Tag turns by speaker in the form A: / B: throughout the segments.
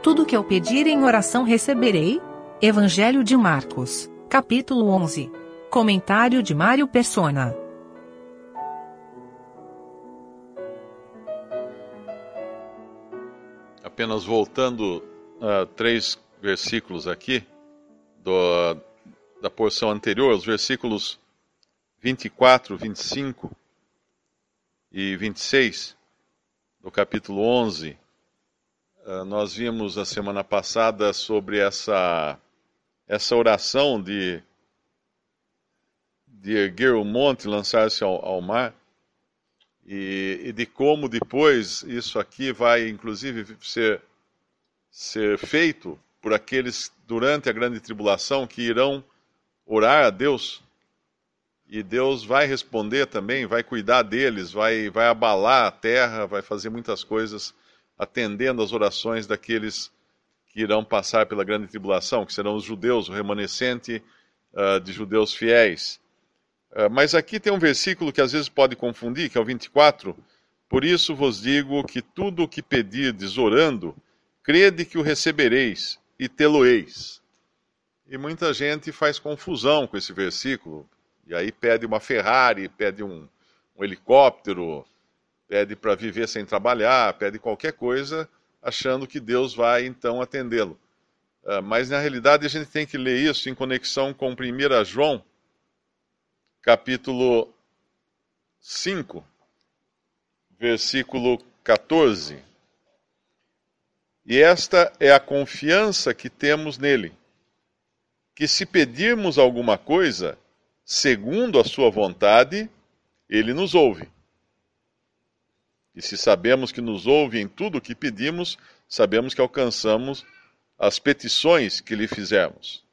A: Tudo que eu pedir em oração receberei? Evangelho de Marcos, capítulo 11. Comentário de Mário Persona.
B: Apenas voltando a uh, três versículos aqui do, da porção anterior, os versículos 24, 25 e 26 do capítulo 11. Uh, nós vimos a semana passada sobre essa, essa oração de, de erguer o monte lançar-se ao, ao, mar, e, e de como depois isso aqui vai, inclusive, ser, ser feito por aqueles durante a grande tribulação que irão orar a Deus. E Deus vai responder também, vai cuidar deles, vai, vai abalar a terra, vai fazer muitas coisas atendendo às orações daqueles que irão passar pela grande tribulação, que serão os judeus, o remanescente uh, de judeus fiéis. Uh, mas aqui tem um versículo que às vezes pode confundir, que é o 24. Por isso vos digo que tudo o que pedirdes orando, crede que o recebereis e tê-lo-eis. E muita gente faz confusão com esse versículo, e aí pede uma Ferrari, pede um, um helicóptero, pede para viver sem trabalhar, pede qualquer coisa, achando que Deus vai então atendê-lo. Uh, mas na realidade a gente tem que ler isso em conexão com 1 João, capítulo 5, versículo 14. E esta é a confiança que temos nele, que se pedirmos alguma coisa, segundo a sua vontade, ele nos ouve. E se sabemos que nos ouve em tudo o que pedimos, sabemos que alcançamos as petições que lhe fizermos.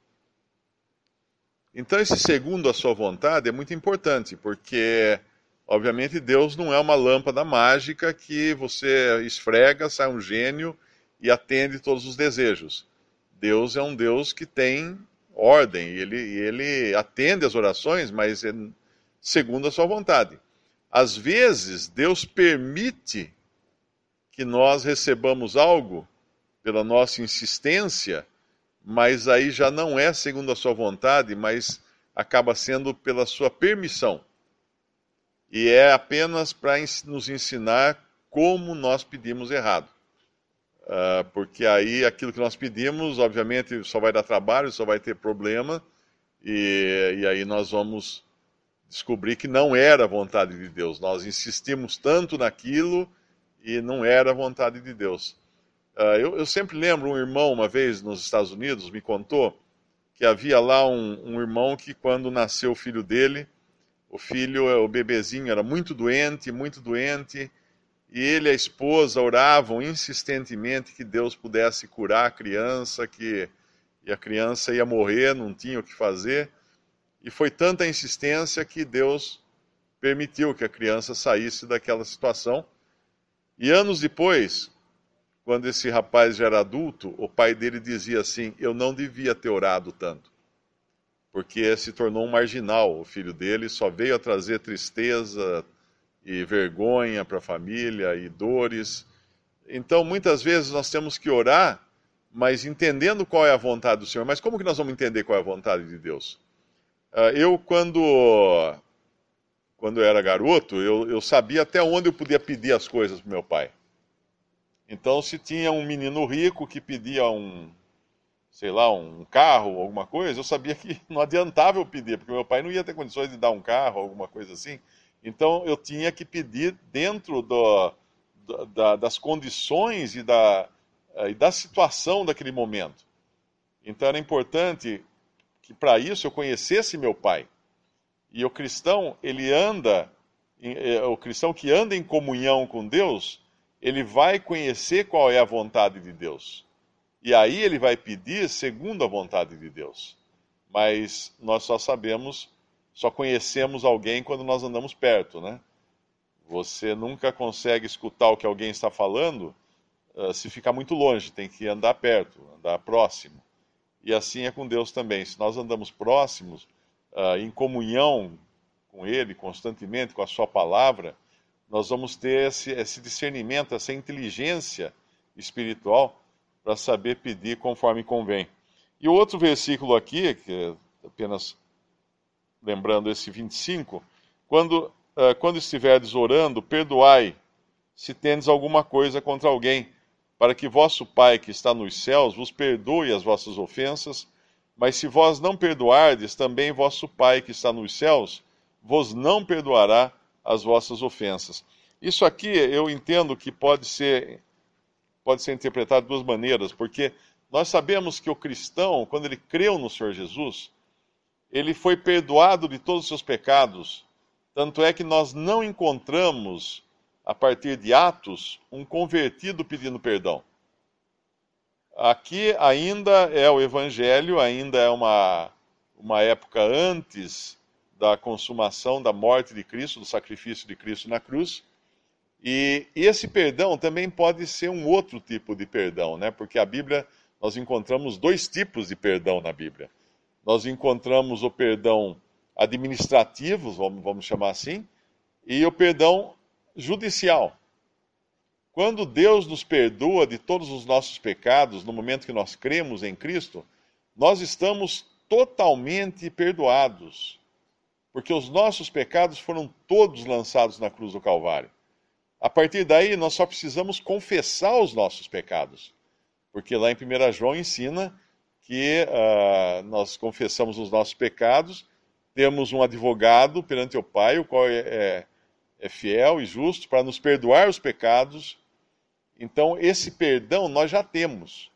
B: Então, esse segundo a sua vontade é muito importante, porque, obviamente, Deus não é uma lâmpada mágica que você esfrega, sai um gênio e atende todos os desejos. Deus é um Deus que tem ordem, ele, ele atende as orações, mas é segundo a sua vontade. Às vezes, Deus permite que nós recebamos algo pela nossa insistência, mas aí já não é segundo a sua vontade, mas acaba sendo pela sua permissão. E é apenas para nos ensinar como nós pedimos errado. Uh, porque aí aquilo que nós pedimos, obviamente, só vai dar trabalho, só vai ter problema, e, e aí nós vamos descobrir que não era vontade de Deus. Nós insistimos tanto naquilo e não era vontade de Deus. Uh, eu, eu, sempre lembro um irmão, uma vez nos Estados Unidos, me contou que havia lá um, um irmão que, quando nasceu o filho dele, o filho, o bebezinho, era muito doente, muito doente e ele e a esposa oravam insistentemente que Deus pudesse curar a criança, que e a criança ia morrer, não tinha o que fazer. E foi tanta insistência que Deus permitiu que a criança saísse daquela situação. E anos depois, quando esse rapaz já era adulto, o pai dele dizia assim: Eu não devia ter orado tanto, porque se tornou um marginal o filho dele, só veio a trazer tristeza, e vergonha para a família e dores. Então, muitas vezes nós temos que orar, mas entendendo qual é a vontade do Senhor. Mas como que nós vamos entender qual é a vontade de Deus? Uh, eu, quando, quando eu era garoto, eu, eu sabia até onde eu podia pedir as coisas para meu pai. Então, se tinha um menino rico que pedia um, sei lá, um carro, alguma coisa, eu sabia que não adiantava eu pedir, porque meu pai não ia ter condições de dar um carro, alguma coisa assim. Então eu tinha que pedir dentro do, da, das condições e da, e da situação daquele momento. Então era importante que para isso eu conhecesse meu pai. E o cristão, ele anda, eh, o cristão que anda em comunhão com Deus, ele vai conhecer qual é a vontade de Deus. E aí ele vai pedir segundo a vontade de Deus. Mas nós só sabemos só conhecemos alguém quando nós andamos perto, né? Você nunca consegue escutar o que alguém está falando uh, se ficar muito longe, tem que andar perto, andar próximo. E assim é com Deus também. Se nós andamos próximos, uh, em comunhão com Ele constantemente, com a Sua palavra, nós vamos ter esse, esse discernimento, essa inteligência espiritual para saber pedir conforme convém. E o outro versículo aqui, que é apenas lembrando esse 25, quando, uh, quando estiverdes orando, perdoai se tendes alguma coisa contra alguém, para que vosso Pai que está nos céus vos perdoe as vossas ofensas, mas se vós não perdoardes, também vosso Pai que está nos céus vos não perdoará as vossas ofensas. Isso aqui eu entendo que pode ser pode ser interpretado de duas maneiras, porque nós sabemos que o cristão, quando ele creu no Senhor Jesus, ele foi perdoado de todos os seus pecados. Tanto é que nós não encontramos, a partir de Atos, um convertido pedindo perdão. Aqui ainda é o Evangelho, ainda é uma, uma época antes da consumação da morte de Cristo, do sacrifício de Cristo na cruz. E, esse perdão também pode ser um outro tipo de perdão, né? Porque a Bíblia, nós encontramos dois tipos de perdão na Bíblia. Nós encontramos o perdão administrativo, vamos, vamos chamar assim, e o perdão judicial. Quando Deus nos perdoa de todos os nossos pecados, no momento que nós cremos em Cristo, nós estamos totalmente perdoados, porque os nossos pecados foram todos lançados na cruz do Calvário. A partir daí, nós só precisamos confessar os nossos pecados, porque lá em 1 João ensina que uh, nós confessamos os nossos pecados, temos um advogado perante o Pai, o qual é, é, é fiel e justo para nos perdoar os pecados. Então, esse perdão nós já temos.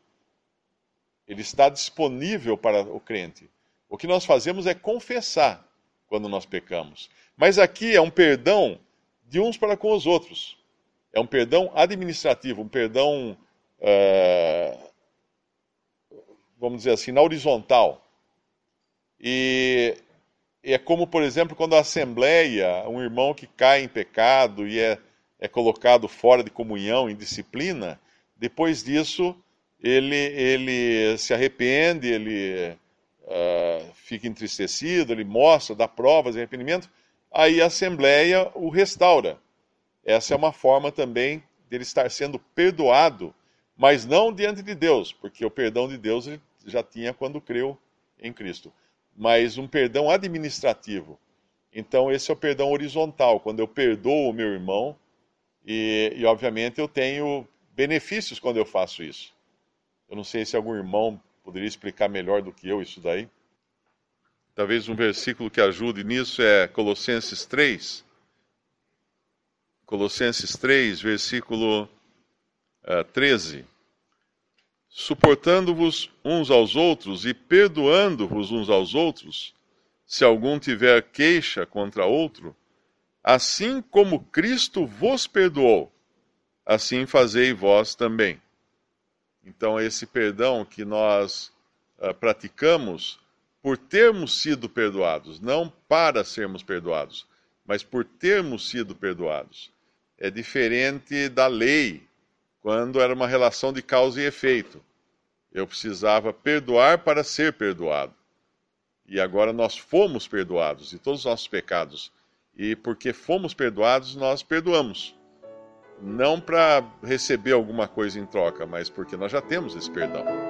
B: Ele está disponível para o crente. O que nós fazemos é confessar quando nós pecamos. Mas aqui é um perdão de uns para com os outros. É um perdão administrativo, um perdão, uh, vamos dizer assim, na horizontal. E é como, por exemplo, quando a Assembleia, um irmão que cai em pecado e é, é colocado fora de comunhão, em disciplina, depois disso ele, ele se arrepende, ele uh, fica entristecido, ele mostra, dá provas de arrependimento, aí a Assembleia o restaura. Essa é uma forma também dele estar sendo perdoado, mas não diante de Deus, porque o perdão de Deus ele já tinha quando creu em Cristo, mas um perdão administrativo. Então, esse é o perdão horizontal, quando eu perdoo o meu irmão, e, e obviamente eu tenho benefícios quando eu faço isso. Eu não sei se algum irmão poderia explicar melhor do que eu isso daí. Talvez um versículo que ajude nisso é Colossenses 3. Colossenses 3, versículo uh, eh, 13. Suportando-vos uns aos outros e perdoando-vos uns aos outros, se algum tiver queixa contra outro, assim como Cristo vos perdoou, assim fazei vós também. Então, esse perdão que nós uh, praticamos por termos sido perdoados, não para sermos perdoados, mas por termos sido perdoados. É diferente da lei, quando era uma relação de causa e efeito. Eu precisava perdoar para ser perdoado. E agora nós fomos perdoados de todos os nossos pecados. E porque fomos perdoados, nós perdoamos não para receber alguma coisa em troca, mas porque nós já temos esse perdão.